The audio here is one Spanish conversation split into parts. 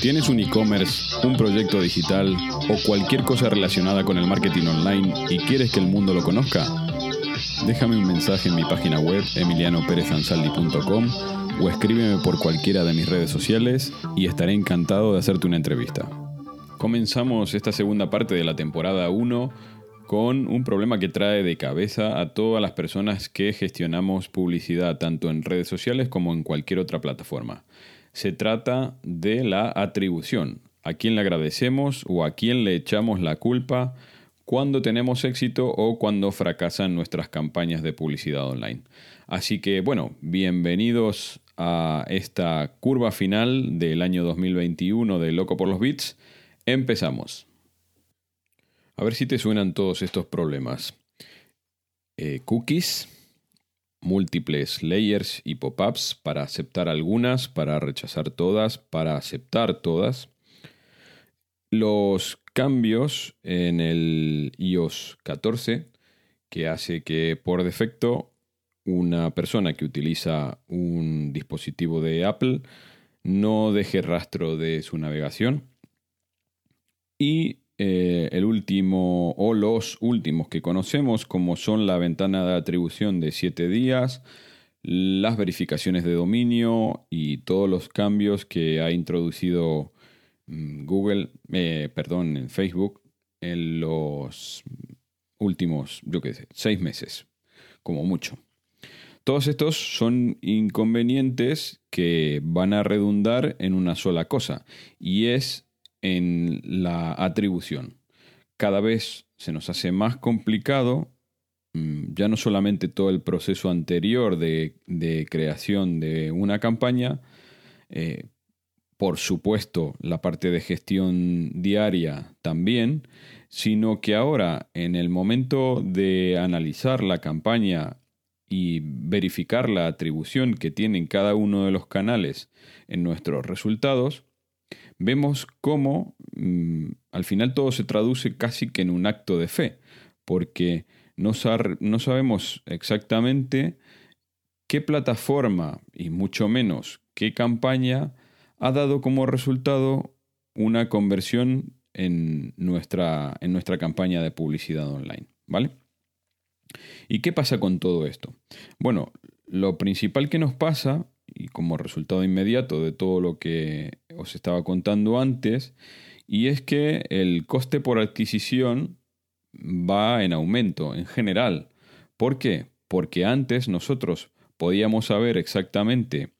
¿Tienes un e-commerce, un proyecto digital o cualquier cosa relacionada con el marketing online y quieres que el mundo lo conozca? Déjame un mensaje en mi página web emilianoperezansaldi.com o escríbeme por cualquiera de mis redes sociales y estaré encantado de hacerte una entrevista. Comenzamos esta segunda parte de la temporada 1 con un problema que trae de cabeza a todas las personas que gestionamos publicidad tanto en redes sociales como en cualquier otra plataforma. Se trata de la atribución. ¿A quién le agradecemos o a quién le echamos la culpa cuando tenemos éxito o cuando fracasan nuestras campañas de publicidad online? Así que bueno, bienvenidos a esta curva final del año 2021 de Loco por los Bits. Empezamos. A ver si te suenan todos estos problemas. Eh, cookies, múltiples layers y pop-ups para aceptar algunas, para rechazar todas, para aceptar todas. Los cambios en el iOS 14 que hace que por defecto una persona que utiliza un dispositivo de Apple no deje rastro de su navegación. Y eh, el último o los últimos que conocemos como son la ventana de atribución de 7 días, las verificaciones de dominio y todos los cambios que ha introducido mm, Google, eh, perdón, en Facebook en los últimos, yo qué sé, seis meses, como mucho. Todos estos son inconvenientes que van a redundar en una sola cosa y es en la atribución. Cada vez se nos hace más complicado mm, ya no solamente todo el proceso anterior de, de creación de una campaña, eh, por supuesto la parte de gestión diaria también, sino que ahora en el momento de analizar la campaña y verificar la atribución que tienen cada uno de los canales en nuestros resultados, vemos cómo mm, al final todo se traduce casi que en un acto de fe, porque no, no sabemos exactamente qué plataforma y mucho menos qué campaña ha dado como resultado una conversión en nuestra, en nuestra campaña de publicidad online. ¿Vale? ¿Y qué pasa con todo esto? Bueno, lo principal que nos pasa y como resultado inmediato de todo lo que os estaba contando antes, y es que el coste por adquisición va en aumento en general. ¿Por qué? Porque antes nosotros podíamos saber exactamente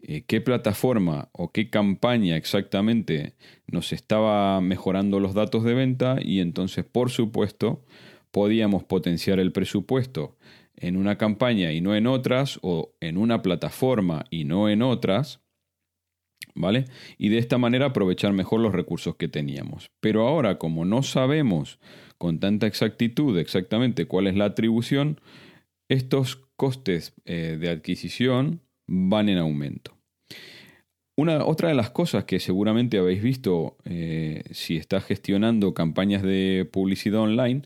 eh, qué plataforma o qué campaña exactamente nos estaba mejorando los datos de venta y entonces por supuesto podíamos potenciar el presupuesto en una campaña y no en otras, o en una plataforma y no en otras, ¿vale? Y de esta manera aprovechar mejor los recursos que teníamos. Pero ahora, como no sabemos con tanta exactitud exactamente cuál es la atribución, estos costes eh, de adquisición van en aumento. Una, otra de las cosas que seguramente habéis visto eh, si estás gestionando campañas de publicidad online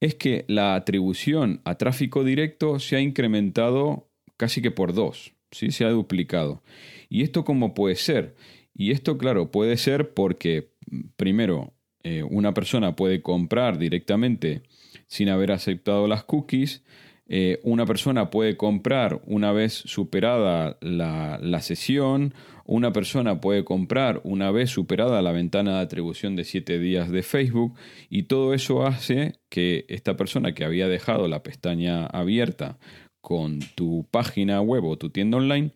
es que la atribución a tráfico directo se ha incrementado casi que por dos, ¿sí? se ha duplicado. ¿Y esto cómo puede ser? Y esto, claro, puede ser porque, primero, eh, una persona puede comprar directamente sin haber aceptado las cookies, eh, una persona puede comprar una vez superada la, la, sesión, una persona puede comprar una vez superada la ventana de atribución de 7 días de Facebook y todo eso hace que esta persona que había dejado la pestaña abierta con tu página web o tu tienda online,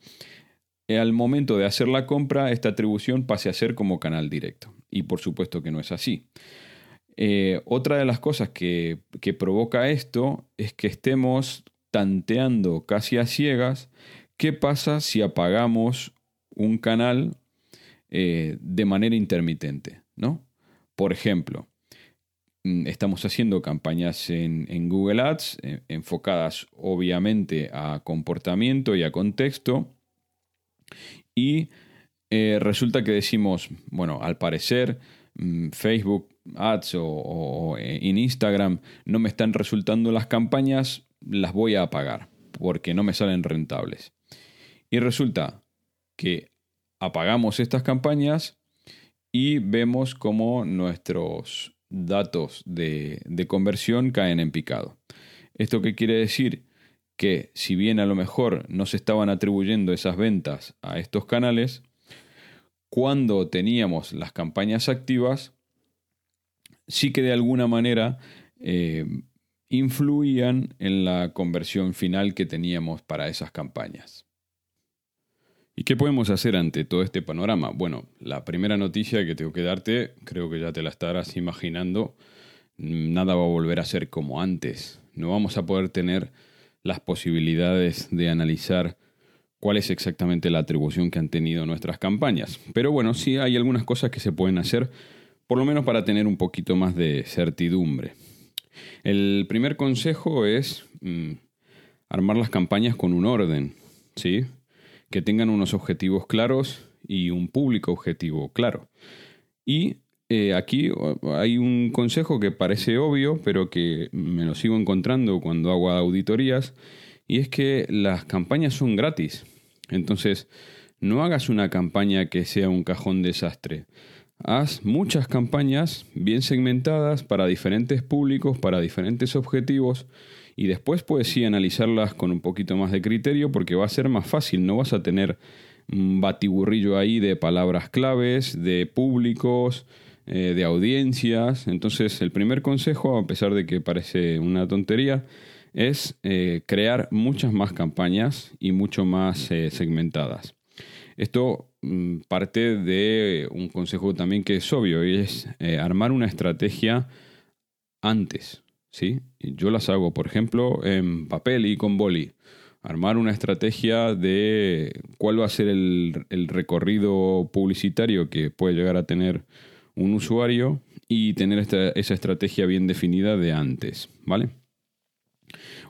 eh, al momento de hacer la compra esta atribución pase a ser como canal directo. Y por supuesto que no es así. Eh, otra de las cosas que, provoca esto es que estemos tanteando casi a ciegas qué pasa si apagamos un canal eh, de manera intermitente. ¿no? Por ejemplo, mm, estamos haciendo campañas en, Google Ads eh, enfocadas obviamente a comportamiento y a contexto y resulta que decimos, bueno, al parecer mm, Facebook Ads o, en Instagram no me están resultando las campañas, las voy a apagar porque no me salen rentables. Y resulta que apagamos estas campañas y vemos cómo nuestros datos de, de conversión caen en picado. ¿Esto qué quiere decir? Que si bien a lo mejor no se estaban atribuyendo esas ventas a estos canales, cuando teníamos las campañas activas, sí que de alguna manera eh, influían en la conversión final que teníamos para esas campañas. ¿Y qué podemos hacer ante todo este panorama? Bueno, la primera noticia que tengo que darte, creo que ya te la estarás imaginando, nada va a volver a ser como antes. No vamos a poder tener las posibilidades de analizar cuál es exactamente la atribución que han tenido nuestras campañas. Pero bueno, sí hay algunas cosas que se pueden hacer por lo menos para tener un poquito más de certidumbre. El primer consejo es mm, armar las campañas con un orden, ¿sí? Que tengan unos objetivos claros y un público objetivo claro. Y eh, aquí hay un consejo que parece obvio, pero que me lo sigo encontrando cuando hago auditorías, y es que las campañas son gratis. Entonces, no hagas una campaña que sea un cajón desastre. Haz muchas campañas bien segmentadas para diferentes públicos, para diferentes objetivos y después puedes sí analizarlas con un poquito más de criterio porque va a ser más fácil, no vas a tener un batiburrillo ahí de palabras claves, de públicos, eh, de audiencias. Entonces el primer consejo, a pesar de que parece una tontería, es eh, crear muchas más campañas y mucho más eh, segmentadas. Esto parte de un consejo también que es obvio y es eh, armar una estrategia antes. ¿sí? Yo las hago, por ejemplo, en papel y con boli. Armar una estrategia de cuál va a ser el, recorrido publicitario que puede llegar a tener un usuario y tener esa estrategia bien definida de antes. ¿Vale?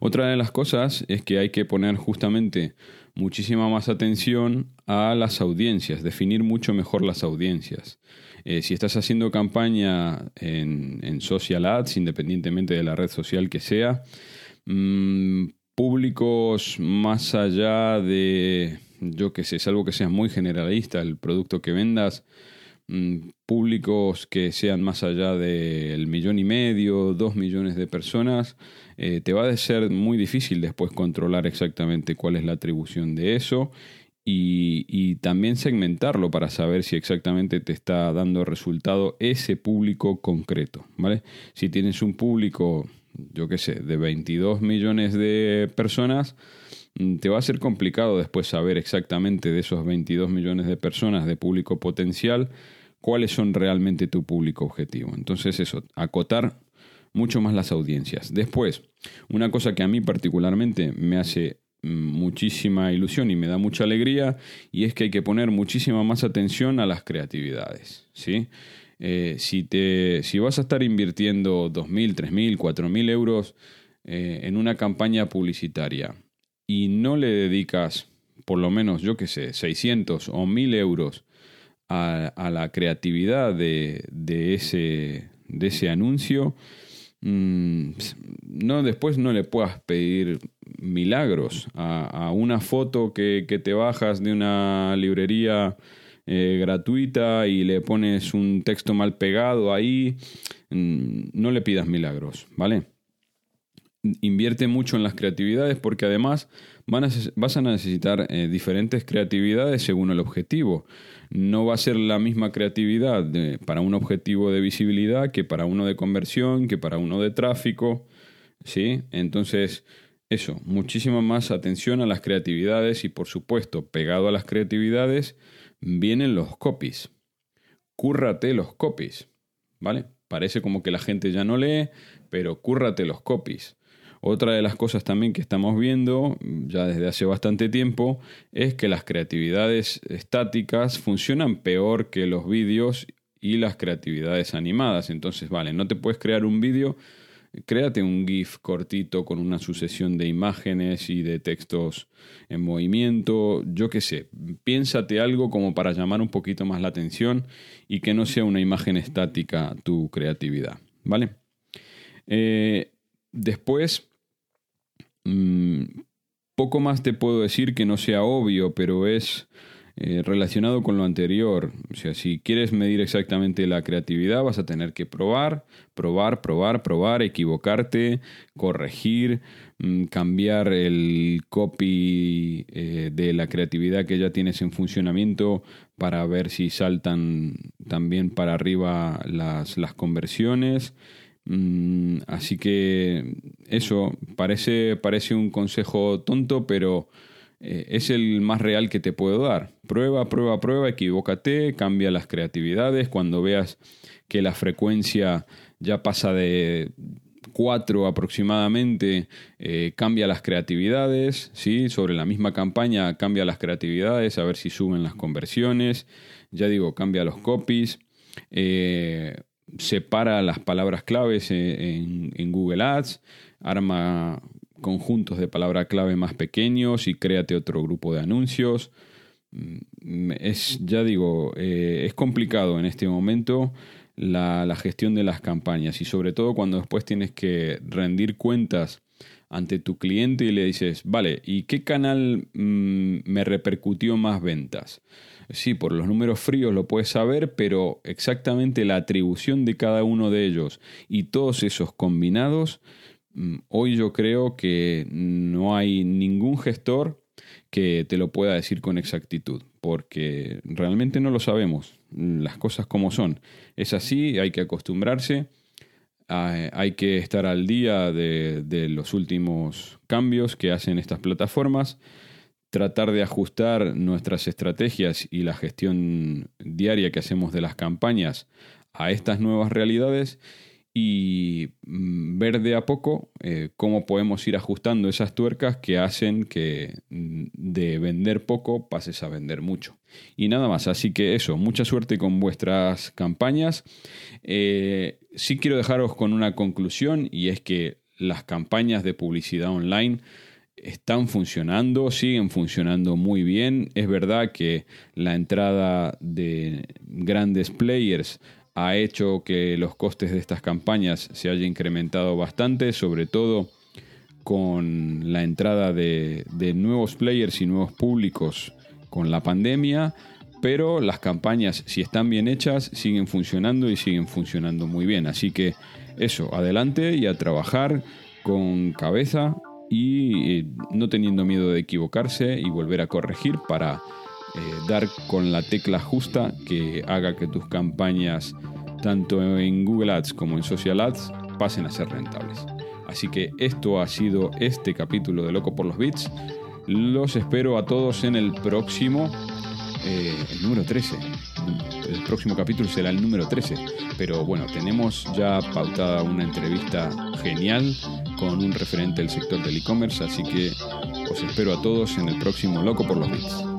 Otra de las cosas es que hay que poner justamente muchísima más atención a las audiencias, definir mucho mejor las audiencias. Eh, si estás haciendo campaña en, social ads, independientemente de la red social que sea, mm, públicos más allá de, yo qué sé, es algo que sea muy generalista, el producto que vendas, públicos que sean más allá del millón y medio, dos millones de personas, eh, te va a ser muy difícil después controlar exactamente cuál es la atribución de eso y, también segmentarlo para saber si exactamente te está dando resultado ese público concreto. ¿vale? Si tienes un público, yo qué sé, de 22 millones de personas, mm, te va a ser complicado después saber exactamente de esos 22 millones de personas de público potencial cuáles son realmente tu público objetivo. Entonces eso, acotar mucho más las audiencias. Después, una cosa que a mí particularmente me hace mm, muchísima ilusión y me da mucha alegría y es que hay que poner muchísima más atención a las creatividades. ¿sí? Eh, si, te, si vas a estar invirtiendo 2.000, 3.000, 4.000 euros eh, en una campaña publicitaria y no le dedicas por lo menos, yo qué sé, 600 o 1.000 euros a, la creatividad de, de, ese, de ese anuncio, Mm, no, después no le puedas pedir milagros a, una foto que, te bajas de una librería eh, gratuita y le pones un texto mal pegado ahí. Mm, no le pidas milagros, ¿vale? Invierte mucho en las creatividades porque además vas a necesitar eh, diferentes creatividades según el objetivo no va a ser la misma creatividad para un objetivo de visibilidad que para uno de conversión, que para uno de tráfico. ¿sí? Entonces, eso, muchísima más atención a las creatividades y por supuesto, pegado a las creatividades, vienen los copies. Cúrrate los copies, ¿vale? Parece como que la gente ya no lee, pero cúrrate los copies. Otra de las cosas también que estamos viendo ya desde hace bastante tiempo es que las creatividades estáticas funcionan peor que los vídeos y las creatividades animadas. Entonces, vale, no te puedes crear un vídeo, créate un GIF cortito con una sucesión de imágenes y de textos en movimiento, yo qué sé, piénsate algo como para llamar un poquito más la atención y que no sea una imagen estática tu creatividad, ¿vale? Eh, después, mm, poco más te puedo decir que no sea obvio, pero es eh, relacionado con lo anterior. O sea, si quieres medir exactamente la creatividad, vas a tener que probar, probar, probar, probar, equivocarte, corregir, mm, cambiar el copy eh, de la creatividad que ya tienes en funcionamiento para ver si saltan también para arriba las, las conversiones. Mm, así que eso parece, parece un consejo tonto, pero eh, es el más real que te puedo dar. Prueba, prueba, prueba, equivócate, cambia las creatividades. Cuando veas que la frecuencia ya pasa de 4 aproximadamente, eh, cambia las creatividades, ¿sí? sobre la misma campaña cambia las creatividades, a ver si suben las conversiones, ya digo, cambia los copies, eh, separa las palabras claves en, en Google Ads, arma conjuntos de palabra clave más pequeños y créate otro grupo de anuncios. Mm, es, ya digo, eh, es complicado en este momento la, gestión de las campañas y sobre todo cuando después tienes que rendir cuentas ante tu cliente y le dices, vale, ¿y qué canal mm, me repercutió más ventas? Sí, por los números fríos lo puedes saber, pero exactamente la atribución de cada uno de ellos y todos esos combinados Mm, hoy yo creo que no hay ningún gestor que te lo pueda decir con exactitud, porque realmente no lo sabemos, las cosas como son. Es así, hay que acostumbrarse, hay que estar al día de, de los últimos cambios que hacen estas plataformas, tratar de ajustar nuestras estrategias y la gestión diaria que hacemos de las campañas a estas nuevas realidades y mm, ver de a poco eh, cómo podemos ir ajustando esas tuercas que hacen que mm, de vender poco pases a vender mucho. Y nada más, así que eso, mucha suerte con vuestras campañas. Eh, sí quiero dejaros con una conclusión y es que las campañas de publicidad online están funcionando, siguen funcionando muy bien. Es verdad que la entrada de grandes players ha hecho que los costes de estas campañas se haya incrementado bastante, sobre todo con la entrada de, nuevos players y nuevos públicos con la pandemia, pero las campañas, si están bien hechas, siguen funcionando y siguen funcionando muy bien. Así que eso, adelante y a trabajar con cabeza y eh, no teniendo miedo de equivocarse y volver a corregir para eh, dar con la tecla justa que haga que tus campañas, tanto en Google Ads como en Social Ads, pasen a ser rentables. Así que esto ha sido este capítulo de Loco por los Bits. Los espero a todos en el próximo, eh, el número 13. El próximo capítulo será el número 13. Pero bueno, tenemos ya pautada una entrevista genial con un referente del sector del e-commerce, así que os espero a todos en el próximo Loco por los Bits.